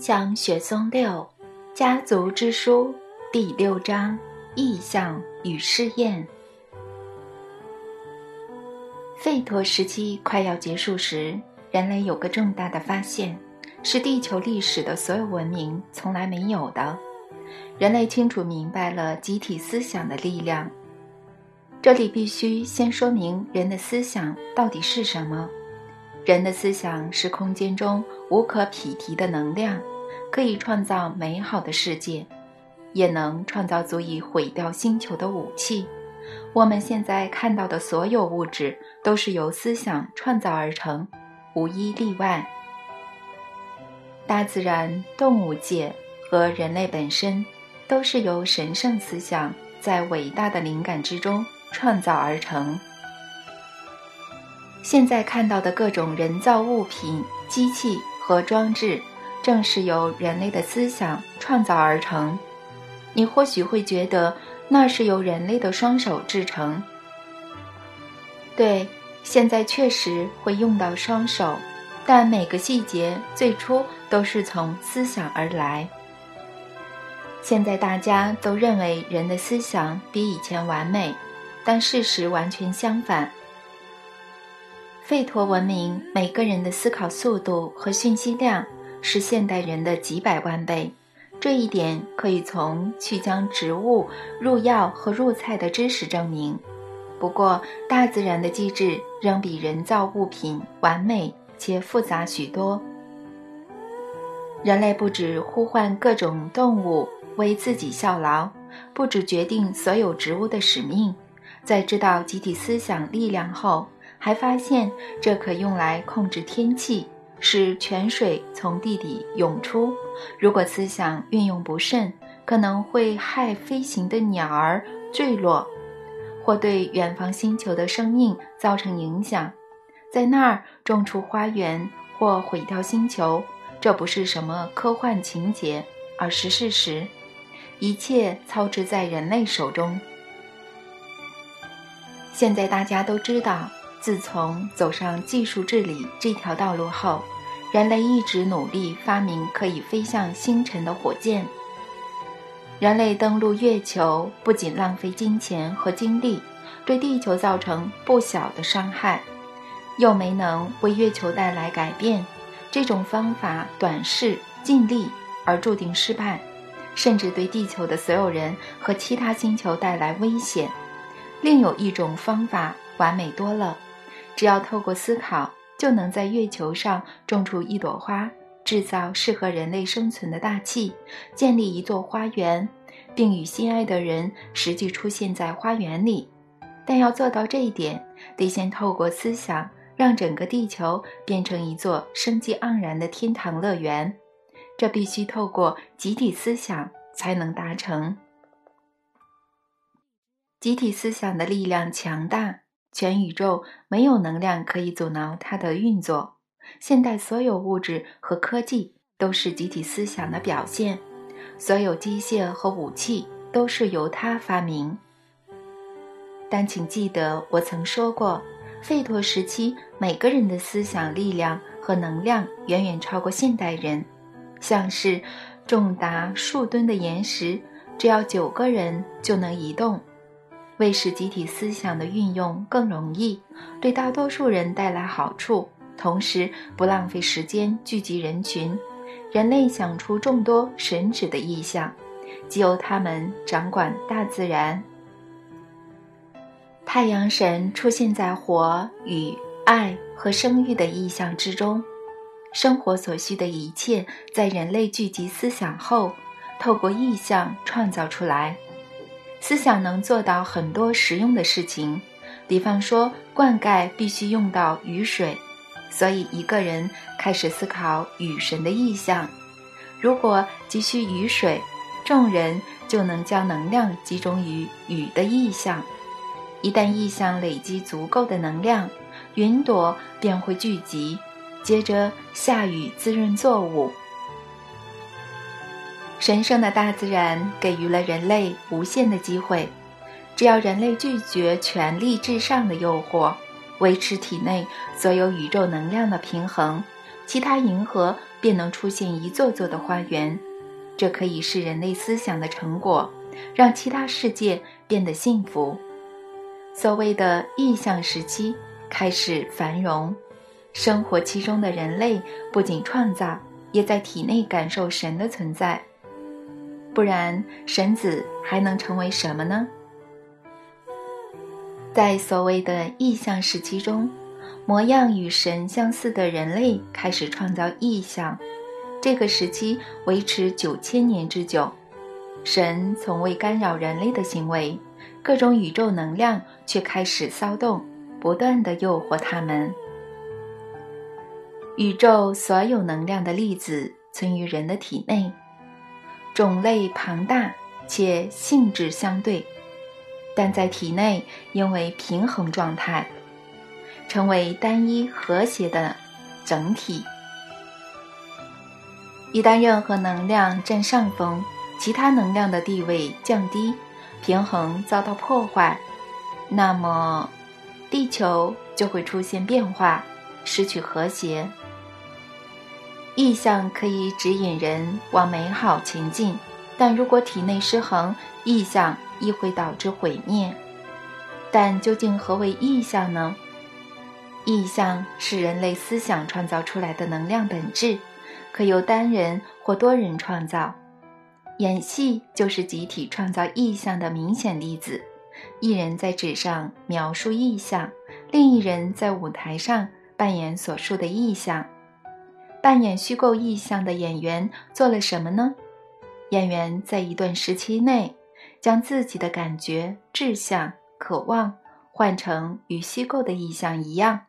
香雪松六，家族之书第六章：意象与试验。吠陀时期快要结束时，人类有个重大的发现，是地球历史的所有文明从来没有的。人类清楚明白了集体思想的力量。这里必须先说明人的思想到底是什么。人的思想是空间中无可匹敌的能量，可以创造美好的世界，也能创造足以毁掉星球的武器。我们现在看到的所有物质都是由思想创造而成，无一例外。大自然、动物界和人类本身，都是由神圣思想在伟大的灵感之中创造而成。现在看到的各种人造物品、机器和装置，正是由人类的思想创造而成。你或许会觉得那是由人类的双手制成。对，现在确实会用到双手，但每个细节最初都是从思想而来。现在大家都认为人的思想比以前完美，但事实完全相反。吠陀文明每个人的思考速度和讯息量是现代人的几百万倍，这一点可以从去将植物入药和入菜的知识证明。不过，大自然的机制仍比人造物品完美且复杂许多。人类不止呼唤各种动物为自己效劳，不止决定所有植物的使命，在知道集体思想力量后。还发现这可用来控制天气，使泉水从地底涌出。如果思想运用不慎，可能会害飞行的鸟儿坠落，或对远方星球的生命造成影响。在那儿种出花园或毁掉星球，这不是什么科幻情节，而是事实。一切操之在人类手中。现在大家都知道。自从走上技术治理这条道路后，人类一直努力发明可以飞向星辰的火箭。人类登陆月球不仅浪费金钱和精力，对地球造成不小的伤害，又没能为月球带来改变。这种方法短视、尽力而注定失败，甚至对地球的所有人和其他星球带来危险。另有一种方法完美多了。只要透过思考，就能在月球上种出一朵花，制造适合人类生存的大气，建立一座花园，并与心爱的人实际出现在花园里。但要做到这一点，得先透过思想，让整个地球变成一座生机盎然的天堂乐园。这必须透过集体思想才能达成。集体思想的力量强大。全宇宙没有能量可以阻挠它的运作。现代所有物质和科技都是集体思想的表现，所有机械和武器都是由它发明。但请记得，我曾说过，费陀时期每个人的思想力量和能量远远超过现代人。像是重达数吨的岩石，只要九个人就能移动。为使集体思想的运用更容易，对大多数人带来好处，同时不浪费时间聚集人群，人类想出众多神旨的意象，即由他们掌管大自然。太阳神出现在火与爱和生育的意象之中，生活所需的一切在人类聚集思想后，透过意象创造出来。思想能做到很多实用的事情，比方说灌溉必须用到雨水，所以一个人开始思考雨神的意象。如果急需雨水，众人就能将能量集中于雨的意象。一旦意象累积足够的能量，云朵便会聚集，接着下雨滋润作物。神圣的大自然给予了人类无限的机会，只要人类拒绝权力至上的诱惑，维持体内所有宇宙能量的平衡，其他银河便能出现一座座的花园。这可以是人类思想的成果，让其他世界变得幸福。所谓的意象时期开始繁荣，生活其中的人类不仅创造，也在体内感受神的存在。不然，神子还能成为什么呢？在所谓的意象时期中，模样与神相似的人类开始创造意象。这个时期维持九千年之久，神从未干扰人类的行为，各种宇宙能量却开始骚动，不断的诱惑他们。宇宙所有能量的粒子存于人的体内。种类庞大且性质相对，但在体内因为平衡状态，成为单一和谐的整体。一旦任何能量占上风，其他能量的地位降低，平衡遭到破坏，那么地球就会出现变化，失去和谐。意象可以指引人往美好前进，但如果体内失衡，意象亦会导致毁灭。但究竟何为意象呢？意象是人类思想创造出来的能量本质，可由单人或多人创造。演戏就是集体创造意象的明显例子。一人在纸上描述意象，另一人在舞台上扮演所述的意象。扮演虚构意象的演员做了什么呢？演员在一段时期内，将自己的感觉、志向、渴望换成与虚构的意象一样，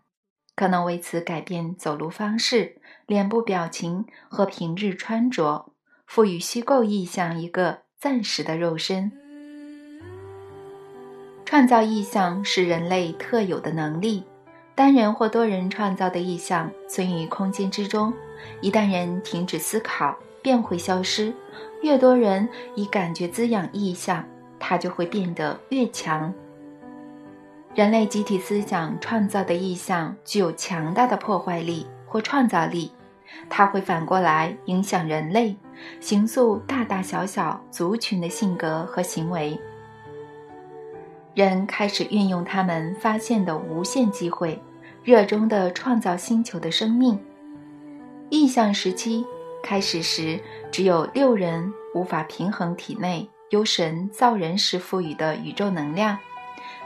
可能为此改变走路方式、脸部表情和平日穿着，赋予虚构意象一个暂时的肉身。创造意象是人类特有的能力。单人或多人创造的意象存于空间之中，一旦人停止思考，便会消失。越多人以感觉滋养意象，它就会变得越强。人类集体思想创造的意象具有强大的破坏力或创造力，它会反过来影响人类，形塑大大小小族群的性格和行为。人开始运用他们发现的无限机会。热衷的创造星球的生命。意象时期开始时，只有六人无法平衡体内由神造人时赋予的宇宙能量。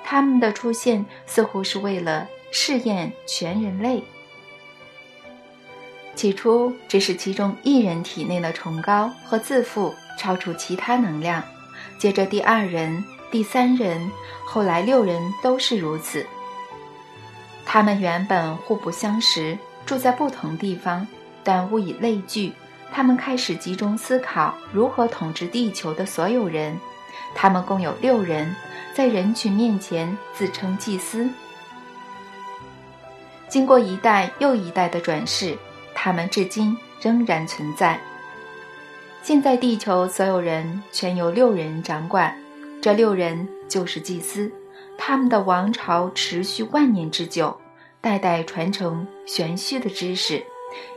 他们的出现似乎是为了试验全人类。起初只是其中一人体内的崇高和自负超出其他能量，接着第二人、第三人，后来六人都是如此。他们原本互不相识，住在不同地方，但物以类聚，他们开始集中思考如何统治地球的所有人。他们共有六人，在人群面前自称祭司。经过一代又一代的转世，他们至今仍然存在。现在地球所有人全由六人掌管，这六人就是祭司，他们的王朝持续万年之久。代代传承玄虚的知识，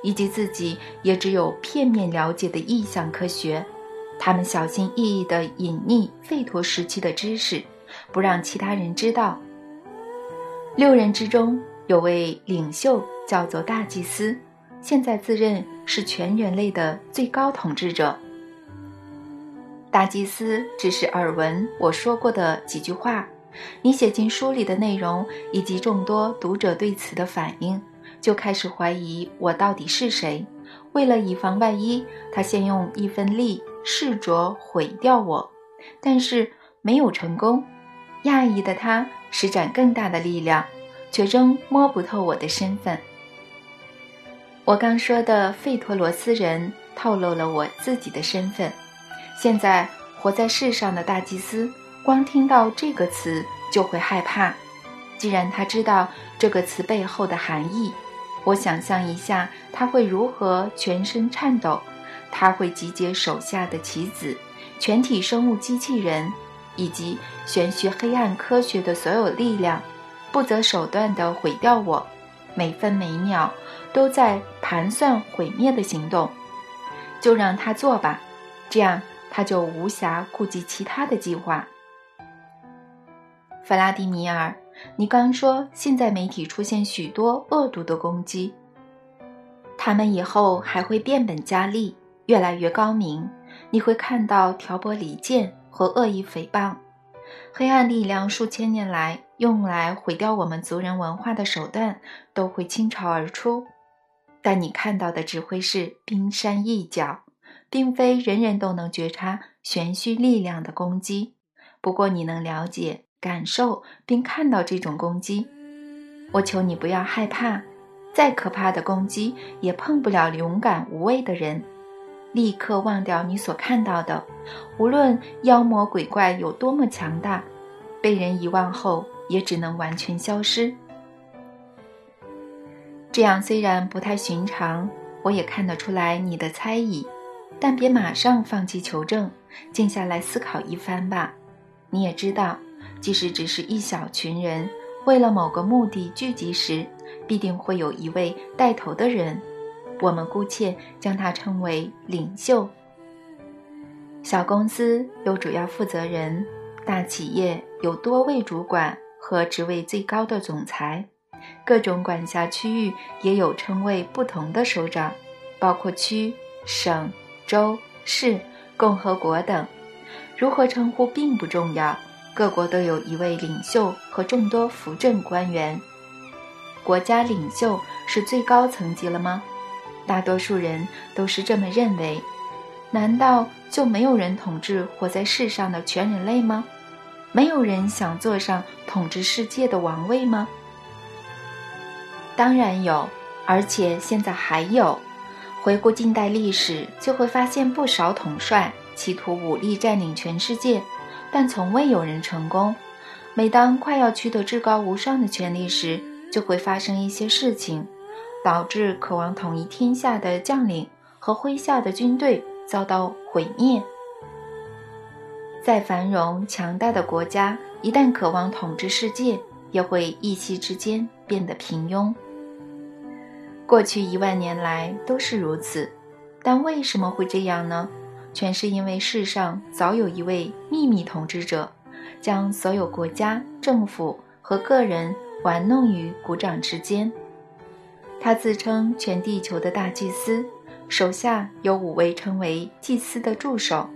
以及自己也只有片面了解的意象科学。他们小心翼翼地隐匿吠陀时期的知识，不让其他人知道。六人之中有位领袖，叫做大祭司，现在自认是全人类的最高统治者。大祭司只是耳闻我说过的几句话。你写进书里的内容，以及众多读者对此的反应，就开始怀疑我到底是谁。为了以防万一，他先用一分力试着毁掉我，但是没有成功。讶异的他施展更大的力量，却仍摸不透我的身份。我刚说的费托罗斯人透露了我自己的身份。现在活在世上的大祭司。光听到这个词就会害怕，既然他知道这个词背后的含义，我想象一下他会如何全身颤抖。他会集结手下的棋子、全体生物机器人以及玄学黑暗科学的所有力量，不择手段地毁掉我。每分每秒都在盘算毁灭的行动，就让他做吧，这样他就无暇顾及其他的计划。弗拉迪米尔，你刚说现在媒体出现许多恶毒的攻击，他们以后还会变本加厉，越来越高明。你会看到挑拨离间和恶意诽谤，黑暗力量数千年来用来毁掉我们族人文化的手段都会倾巢而出。但你看到的只会是冰山一角，并非人人都能觉察玄虚力量的攻击。不过你能了解。感受并看到这种攻击，我求你不要害怕，再可怕的攻击也碰不了勇敢无畏的人。立刻忘掉你所看到的，无论妖魔鬼怪有多么强大，被人遗忘后也只能完全消失。这样虽然不太寻常，我也看得出来你的猜疑，但别马上放弃求证，静下来思考一番吧。你也知道。即使只是一小群人为了某个目的聚集时，必定会有一位带头的人，我们姑且将他称为领袖。小公司有主要负责人，大企业有多位主管和职位最高的总裁，各种管辖区域也有称谓不同的首长，包括区、省、州、市、共和国等。如何称呼并不重要。各国都有一位领袖和众多扶正官员。国家领袖是最高层级了吗？大多数人都是这么认为。难道就没有人统治活在世上的全人类吗？没有人想坐上统治世界的王位吗？当然有，而且现在还有。回顾近代历史，就会发现不少统帅企图武力占领全世界。但从未有人成功。每当快要取得至高无上的权力时，就会发生一些事情，导致渴望统一天下的将领和麾下的军队遭到毁灭。再繁荣强大的国家，一旦渴望统治世界，也会一夕之间变得平庸。过去一万年来都是如此，但为什么会这样呢？全是因为世上早有一位秘密统治者，将所有国家、政府和个人玩弄于股掌之间。他自称全地球的大祭司，手下有五位称为祭司的助手。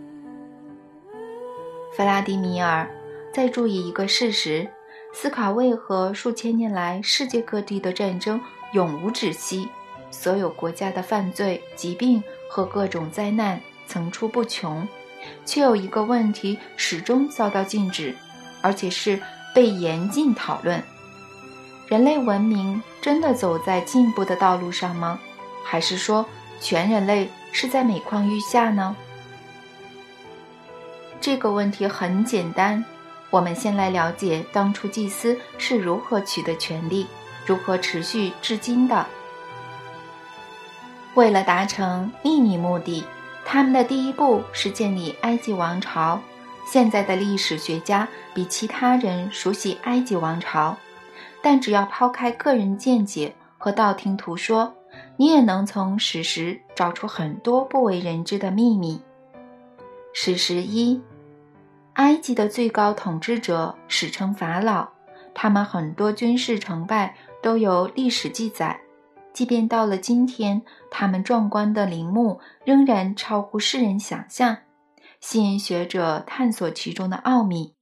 弗拉迪米尔，再注意一个事实：思考为何数千年来世界各地的战争永无止息，所有国家的犯罪、疾病和各种灾难。层出不穷，却有一个问题始终遭到禁止，而且是被严禁讨论：人类文明真的走在进步的道路上吗？还是说全人类是在每况愈下呢？这个问题很简单，我们先来了解当初祭司是如何取得权力，如何持续至今的。为了达成秘密目的。他们的第一步是建立埃及王朝。现在的历史学家比其他人熟悉埃及王朝，但只要抛开个人见解和道听途说，你也能从史实找出很多不为人知的秘密。史实一：埃及的最高统治者史称法老，他们很多军事成败都有历史记载。即便到了今天，他们壮观的陵墓仍然超乎世人想象，吸引学者探索其中的奥秘。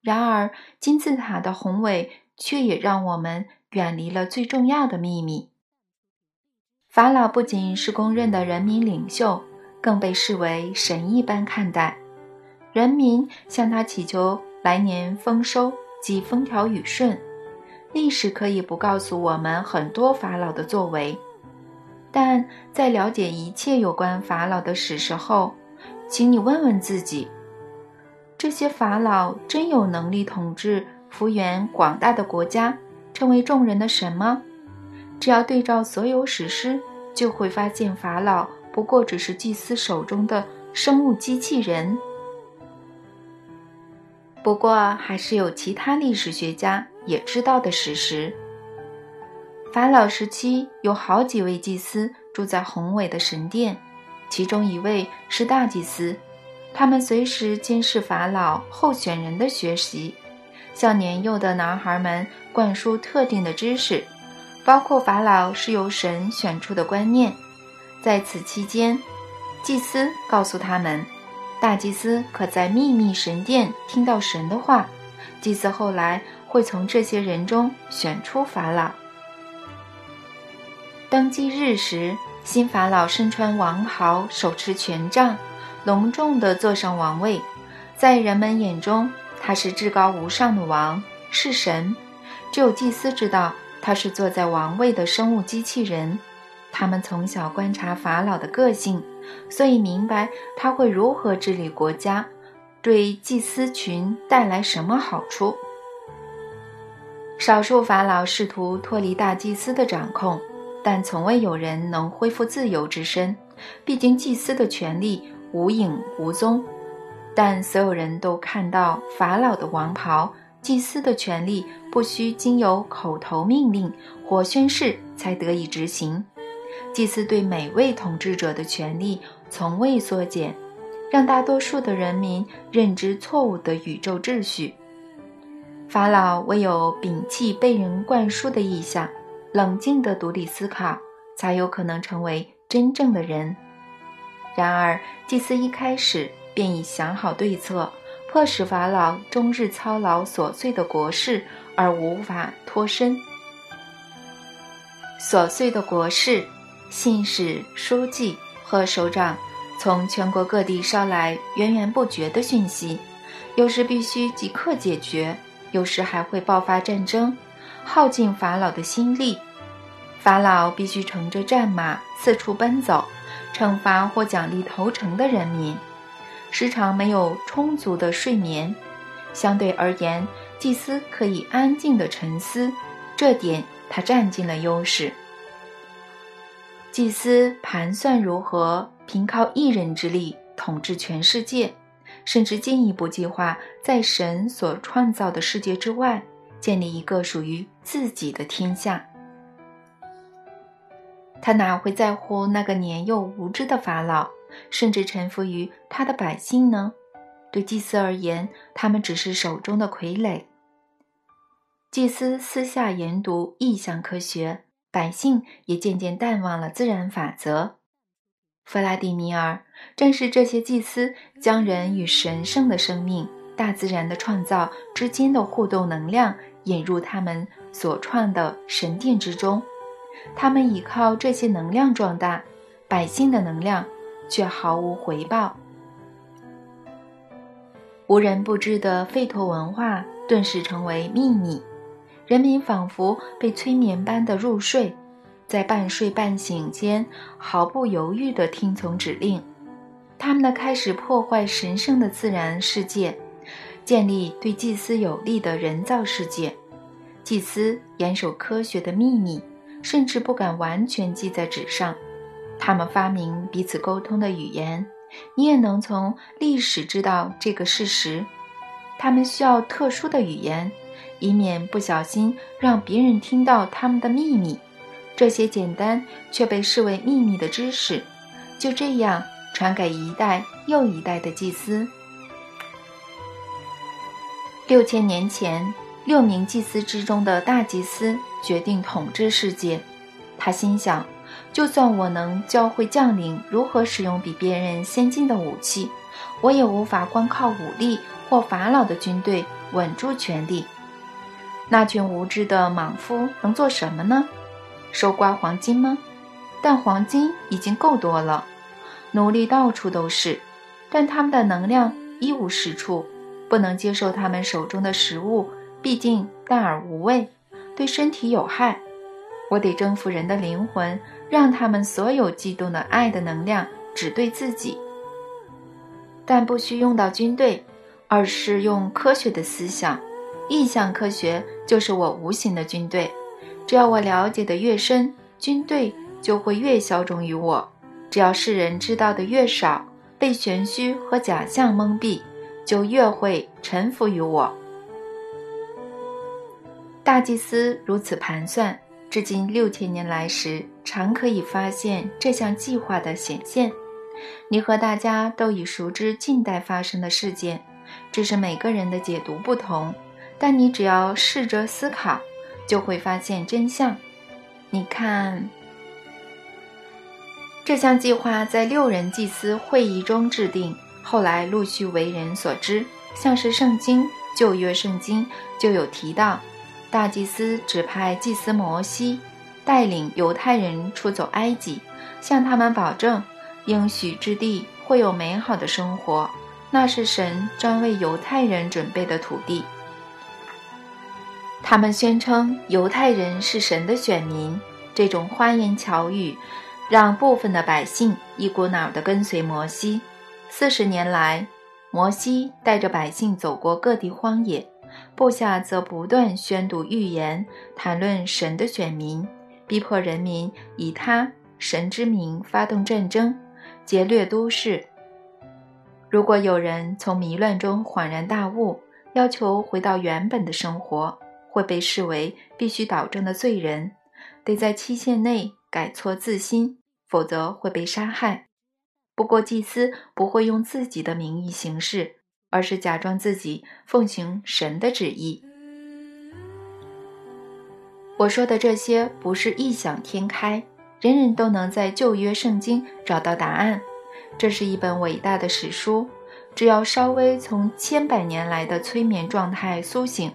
然而，金字塔的宏伟却也让我们远离了最重要的秘密。法老不仅是公认的人民领袖，更被视为神一般看待。人民向他祈求来年丰收及风调雨顺。历史可以不告诉我们很多法老的作为，但在了解一切有关法老的史实后，请你问问自己：这些法老真有能力统治幅员广大的国家，成为众人的神吗？只要对照所有史诗，就会发现法老不过只是祭司手中的生物机器人。不过，还是有其他历史学家。也知道的事实。法老时期有好几位祭司住在宏伟的神殿，其中一位是大祭司。他们随时监视法老候选人的学习，向年幼的男孩们灌输特定的知识，包括法老是由神选出的观念。在此期间，祭司告诉他们，大祭司可在秘密神殿听到神的话。祭司后来会从这些人中选出法老。登基日时，新法老身穿王袍，手持权杖。隆重地坐上王位，在人们眼中，他是至高无上的王，是神。只有祭司知道他是坐在王位的生物机器人。他们从小观察法老的个性，所以明白他会如何治理国家，对祭司群带来什么好处。少数法老试图脱离大祭司的掌控，但从未有人能恢复自由之身。毕竟，祭司的权力。无影无踪，但所有人都看到法老的王袍。祭司的权力不需经由口头命令或宣誓才得以执行。祭司对每位统治者的权力从未缩减，让大多数的人民认知错误的宇宙秩序。法老唯有摒弃被人灌输的意向，冷静地独立思考，才有可能成为真正的人。然而，祭司一开始便已想好对策，迫使法老终日操劳琐碎的国事而无法脱身。琐碎的国事，信使、书记和首长从全国各地捎来源源不绝的讯息，有时必须即刻解决，有时还会爆发战争，耗尽法老的心力。法老必须乘着战马四处奔走。惩罚或奖励投诚的人民，时常没有充足的睡眠。相对而言，祭司可以安静的沉思，这点他占尽了优势。祭司盘算如何凭靠一人之力统治全世界，甚至进一步计划在神所创造的世界之外建立一个属于自己的天下。他哪会在乎那个年幼无知的法老，甚至臣服于他的百姓呢？对祭司而言，他们只是手中的傀儡。祭司私下研读意象科学，百姓也渐渐淡忘了自然法则。弗拉迪米尔正是这些祭司将人与神圣的生命、大自然的创造之间的互动能量引入他们所创的神殿之中。他们依靠这些能量壮大，百姓的能量却毫无回报。无人不知的吠陀文化顿时成为秘密，人民仿佛被催眠般的入睡，在半睡半醒间毫不犹豫地听从指令。他们的开始破坏神圣的自然世界，建立对祭司有利的人造世界。祭司严守科学的秘密。甚至不敢完全记在纸上，他们发明彼此沟通的语言，你也能从历史知道这个事实。他们需要特殊的语言，以免不小心让别人听到他们的秘密。这些简单却被视为秘密的知识，就这样传给一代又一代的祭司。六千年前。六名祭司之中的大祭司决定统治世界。他心想，就算我能教会将领如何使用比别人先进的武器，我也无法光靠武力或法老的军队稳住权力。那群无知的莽夫能做什么呢？收刮黄金吗？但黄金已经够多了。奴隶到处都是，但他们的能量一无是处，不能接受他们手中的食物。毕竟淡而无味，对身体有害。我得征服人的灵魂，让他们所有激动的爱的能量只对自己。但不需用到军队，而是用科学的思想。意象科学就是我无形的军队。只要我了解的越深，军队就会越效忠于我。只要世人知道的越少，被玄虚和假象蒙蔽，就越会臣服于我。大祭司如此盘算，至今六千年来时，常可以发现这项计划的显现。你和大家都已熟知近代发生的事件，只是每个人的解读不同。但你只要试着思考，就会发现真相。你看，这项计划在六人祭司会议中制定，后来陆续为人所知。像是圣经旧约圣经就有提到。大祭司指派祭司摩西带领犹太人出走埃及，向他们保证应许之地会有美好的生活，那是神专为犹太人准备的土地。他们宣称犹太人是神的选民，这种花言巧语让部分的百姓一股脑地跟随摩西。四十年来，摩西带着百姓走过各地荒野。部下则不断宣读预言，谈论神的选民，逼迫人民以他神之名发动战争，劫掠都市。如果有人从迷乱中恍然大悟，要求回到原本的生活，会被视为必须导正的罪人，得在期限内改错自新，否则会被杀害。不过，祭司不会用自己的名义行事。而是假装自己奉行神的旨意。我说的这些不是异想天开，人人都能在旧约圣经找到答案。这是一本伟大的史书，只要稍微从千百年来的催眠状态苏醒，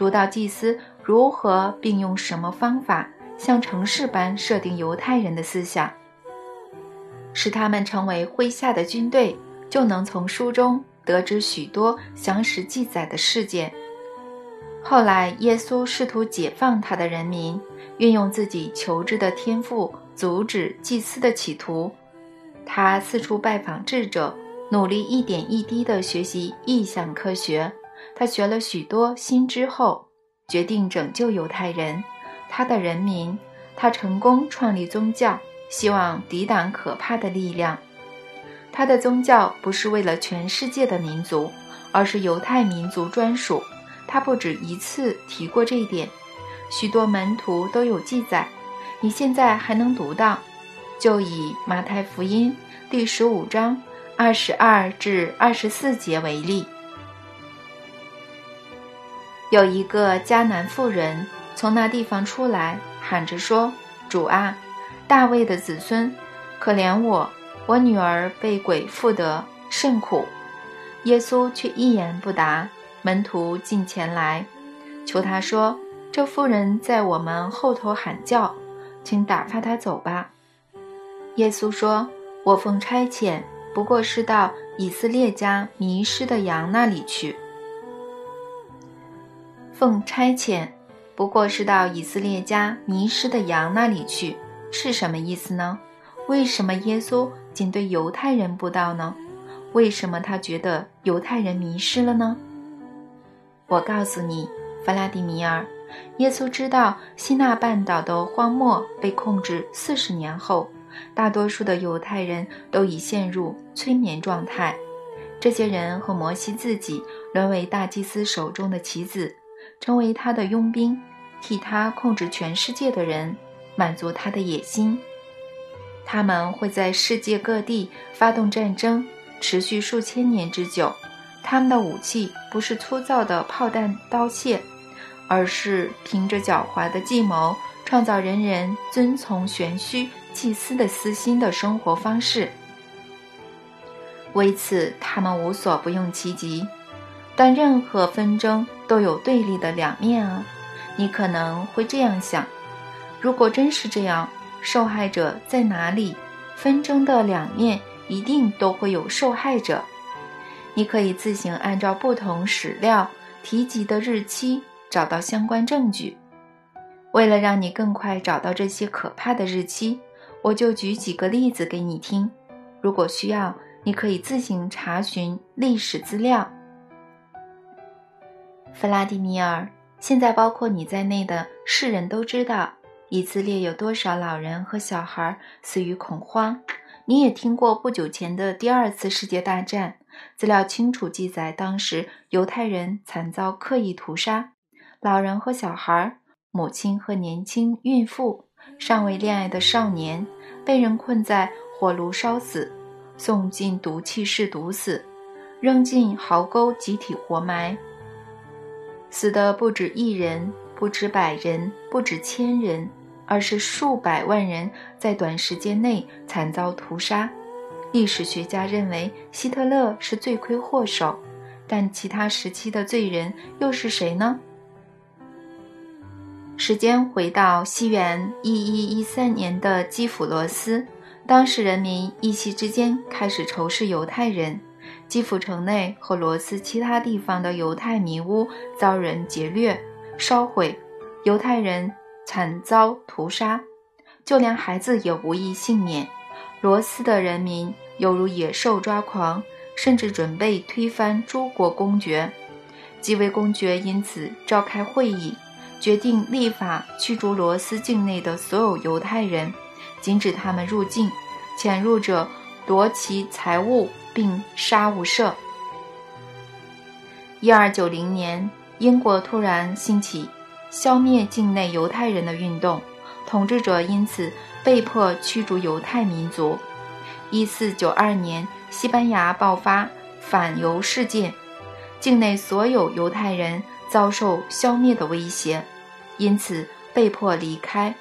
读到祭司如何并用什么方法像城市般设定犹太人的思想，使他们成为麾下的军队，就能从书中。得知许多详实记载的事件。后来，耶稣试图解放他的人民，运用自己求知的天赋阻止祭司的企图。他四处拜访智者，努力一点一滴地学习异象科学。他学了许多新知后，决定拯救犹太人，他的人民。他成功创立宗教，希望抵挡可怕的力量。他的宗教不是为了全世界的民族，而是犹太民族专属。他不止一次提过这一点，许多门徒都有记载。你现在还能读到，就以马太福音第十五章二十二至二十四节为例。有一个迦南妇人从那地方出来，喊着说：“主啊，大卫的子孙，可怜我。”我女儿被鬼附得甚苦，耶稣却一言不答。门徒进前来，求他说：“这妇人在我们后头喊叫，请打发她走吧。”耶稣说：“我奉差遣，不过是到以色列家迷失的羊那里去。奉差遣，不过是到以色列家迷失的羊那里去，是什么意思呢？为什么耶稣？”仅对犹太人布道呢？为什么他觉得犹太人迷失了呢？我告诉你，弗拉迪米尔，耶稣知道西纳半岛的荒漠被控制四十年后，大多数的犹太人都已陷入催眠状态。这些人和摩西自己沦为大祭司手中的棋子，成为他的佣兵，替他控制全世界的人，满足他的野心。他们会在世界各地发动战争，持续数千年之久。他们的武器不是粗糙的炮弹、刀械，而是凭着狡猾的计谋，创造人人遵从玄虚祭司的私心的生活方式。为此，他们无所不用其极。但任何纷争都有对立的两面啊！你可能会这样想：如果真是这样。受害者在哪里？纷争的两面一定都会有受害者。你可以自行按照不同史料提及的日期找到相关证据。为了让你更快找到这些可怕的日期，我就举几个例子给你听。如果需要，你可以自行查询历史资料。弗拉迪米尔，现在包括你在内的世人都知道。以色列有多少老人和小孩死于恐慌？你也听过不久前的第二次世界大战，资料清楚记载，当时犹太人惨遭刻意屠杀，老人和小孩母亲和年轻孕妇、尚未恋爱的少年，被人困在火炉烧死，送进毒气室毒死，扔进壕沟集体活埋。死的不止一人，不止百人，不止千人，而是数百万人，在短时间内惨遭屠杀。历史学家认为希特勒是罪魁祸首，但其他时期的罪人又是谁呢？时间回到西元一一一三年的基辅罗斯，当时人民一夕之间开始仇视犹太人。基辅城内和罗斯其他地方的犹太迷屋遭人劫掠、烧毁，犹太人惨遭屠杀，就连孩子也无一幸免。罗斯的人民犹如野兽抓狂，甚至准备推翻诸国公爵。几位公爵因此召开会议，决定立法驱逐罗斯境内的所有犹太人，禁止他们入境，潜入者夺其财物。并杀无赦。一二九零年，英国突然兴起消灭境内犹太人的运动，统治者因此被迫驱逐犹太民族。一四九二年，西班牙爆发反犹事件，境内所有犹太人遭受消灭的威胁，因此被迫离开。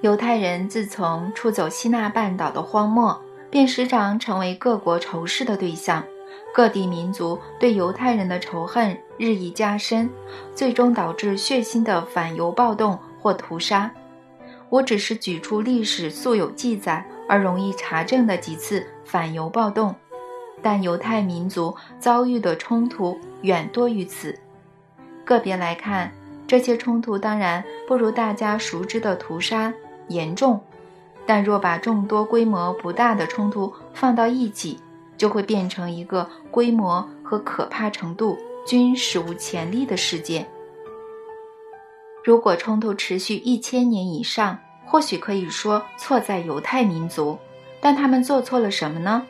犹太人自从出走西纳半岛的荒漠。便时常成为各国仇视的对象，各地民族对犹太人的仇恨日益加深，最终导致血腥的反犹暴动或屠杀。我只是举出历史素有记载而容易查证的几次反犹暴动，但犹太民族遭遇的冲突远多于此。个别来看，这些冲突当然不如大家熟知的屠杀严重。但若把众多规模不大的冲突放到一起，就会变成一个规模和可怕程度均史无前例的事件。如果冲突持续一千年以上，或许可以说错在犹太民族，但他们做错了什么呢？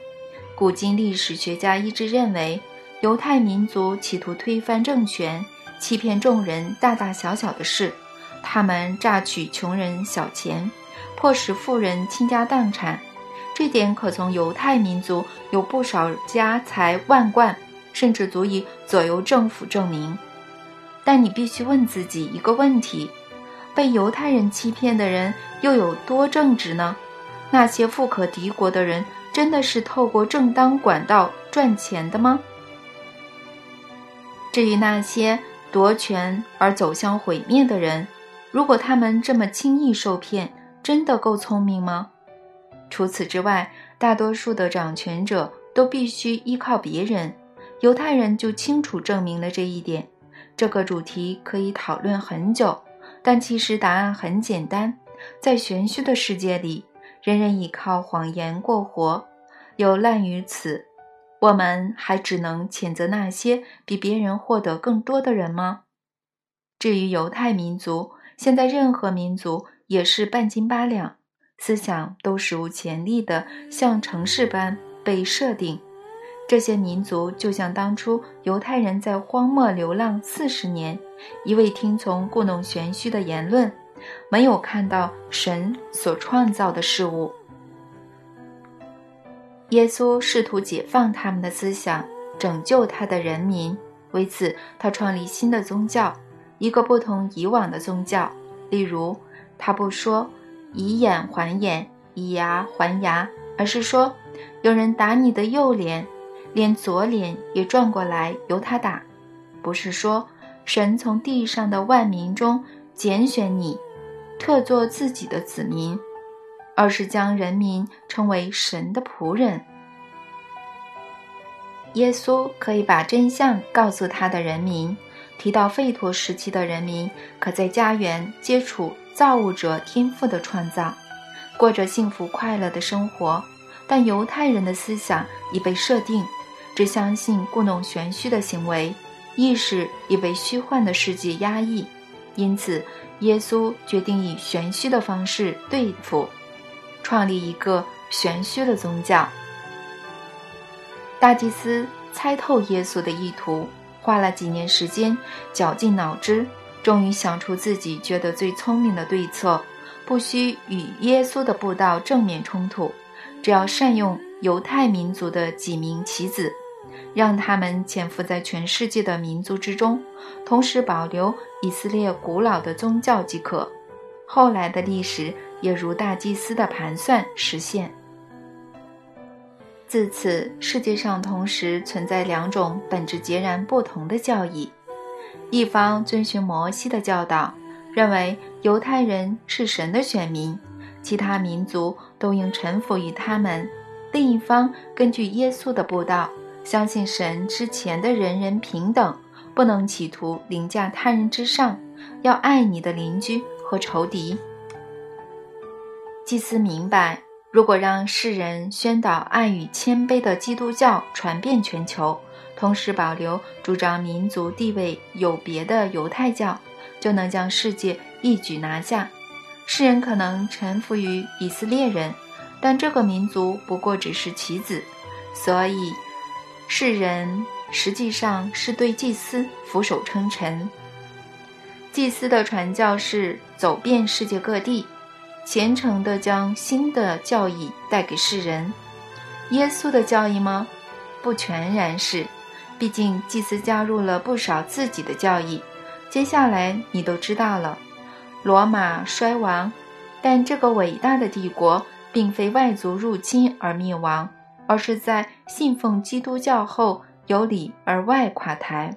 古今历史学家一致认为，犹太民族企图推翻政权，欺骗众人大大小小的事，他们榨取穷人小钱。迫使富人倾家荡产，这点可从犹太民族有不少家财万贯，甚至足以左右政府证明。但你必须问自己一个问题：被犹太人欺骗的人又有多正直呢？那些富可敌国的人真的是透过正当管道赚钱的吗？至于那些夺权而走向毁灭的人，如果他们这么轻易受骗，真的够聪明吗？除此之外，大多数的掌权者都必须依靠别人。犹太人就清楚证明了这一点。这个主题可以讨论很久，但其实答案很简单：在玄虚的世界里，人人依靠谎言过活，有滥于此，我们还只能谴责那些比别人获得更多的人吗？至于犹太民族，现在任何民族。也是半斤八两，思想都史无前例的像城市般被设定。这些民族就像当初犹太人在荒漠流浪四十年，一味听从故弄玄虚的言论，没有看到神所创造的事物。耶稣试图解放他们的思想，拯救他的人民。为此，他创立新的宗教，一个不同以往的宗教，例如。他不说以眼还眼，以牙还牙，而是说有人打你的右脸，连左脸也转过来由他打。不是说神从地上的万民中拣选你，特作自己的子民，而是将人民称为神的仆人。耶稣可以把真相告诉他的人民。提到吠陀时期的人民，可在家园接触。造物者天赋的创造，过着幸福快乐的生活，但犹太人的思想已被设定，只相信故弄玄虚的行为，意识已被虚幻的世界压抑，因此耶稣决定以玄虚的方式对付，创立一个玄虚的宗教。大祭司猜透耶稣的意图，花了几年时间，绞尽脑汁。终于想出自己觉得最聪明的对策，不需与耶稣的布道正面冲突，只要善用犹太民族的几名棋子，让他们潜伏在全世界的民族之中，同时保留以色列古老的宗教即可。后来的历史也如大祭司的盘算实现。自此，世界上同时存在两种本质截然不同的教义：一方遵循摩西的教导，认为犹太人是神的选民，其他民族都应臣服于他们；另一方根据耶稣的布道，相信神之前的人人平等，不能企图凌驾他人之上，要爱你的邻居和仇敌。祭司明白。如果让世人宣导爱与谦卑的基督教传遍全球，同时保留主张民族地位有别的犹太教，就能将世界一举拿下。世人可能臣服于以色列人，但这个民族不过只是棋子，所以世人实际上是对祭司俯首称臣。祭司的传教士走遍世界各地。虔诚地将新的教义带给世人，耶稣的教义吗？不全然是，毕竟祭司加入了不少自己的教义。接下来你都知道了，罗马衰亡，但这个伟大的帝国并非外族入侵而灭亡，而是在信奉基督教后由里而外垮台。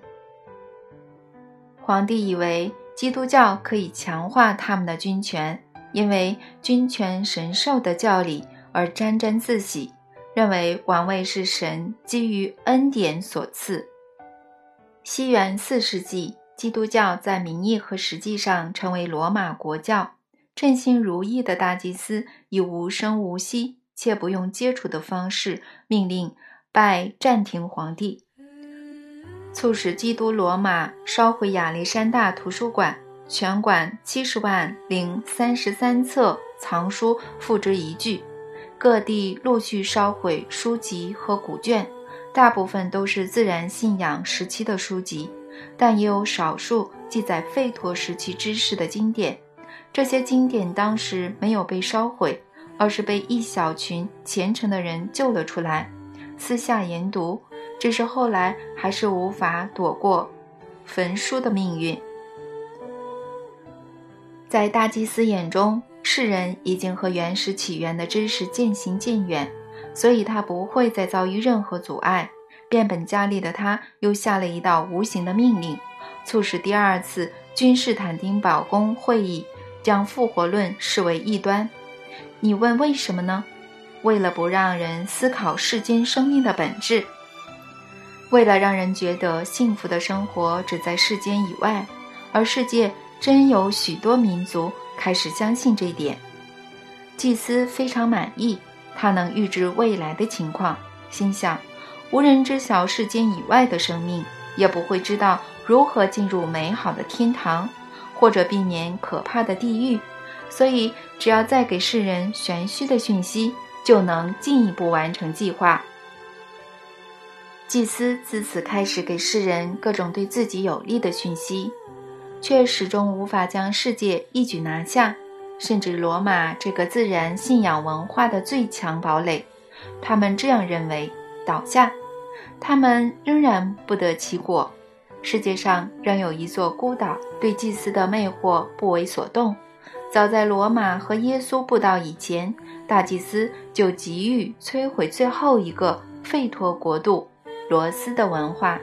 皇帝以为基督教可以强化他们的军权。因为君权神授的教理而沾沾自喜，认为王位是神基于恩典所赐。西元四世纪，基督教在名义和实际上成为罗马国教。称心如意的大祭司以无声无息且不用接触的方式命令拜暂停皇帝，促使基督罗马烧毁亚历山大图书馆。全馆七十万零三十三册藏书付之一炬，各地陆续烧毁书籍和古卷，大部分都是自然信仰时期的书籍，但也有少数记载吠陀时期知识的经典。这些经典当时没有被烧毁，而是被一小群虔诚的人救了出来，私下研读。只是后来还是无法躲过焚书的命运。在大祭司眼中，世人已经和原始起源的知识渐行渐远，所以他不会再遭遇任何阻碍。变本加厉的他，又下了一道无形的命令，促使第二次君士坦丁堡公会议将复活论视为异端。你问为什么呢？为了不让人思考世间生命的本质，为了让人觉得幸福的生活只在世间以外，而世界。真有许多民族开始相信这点，祭司非常满意，他能预知未来的情况，心想：无人知晓世间以外的生命，也不会知道如何进入美好的天堂，或者避免可怕的地狱，所以只要再给世人玄虚的讯息，就能进一步完成计划。祭司自此开始给世人各种对自己有利的讯息。却始终无法将世界一举拿下，甚至罗马这个自然信仰文化的最强堡垒，他们这样认为倒下，他们仍然不得其果。世界上仍有一座孤岛，对祭司的魅惑不为所动。早在罗马和耶稣布道以前，大祭司就急于摧毁最后一个吠陀国度——罗斯的文化。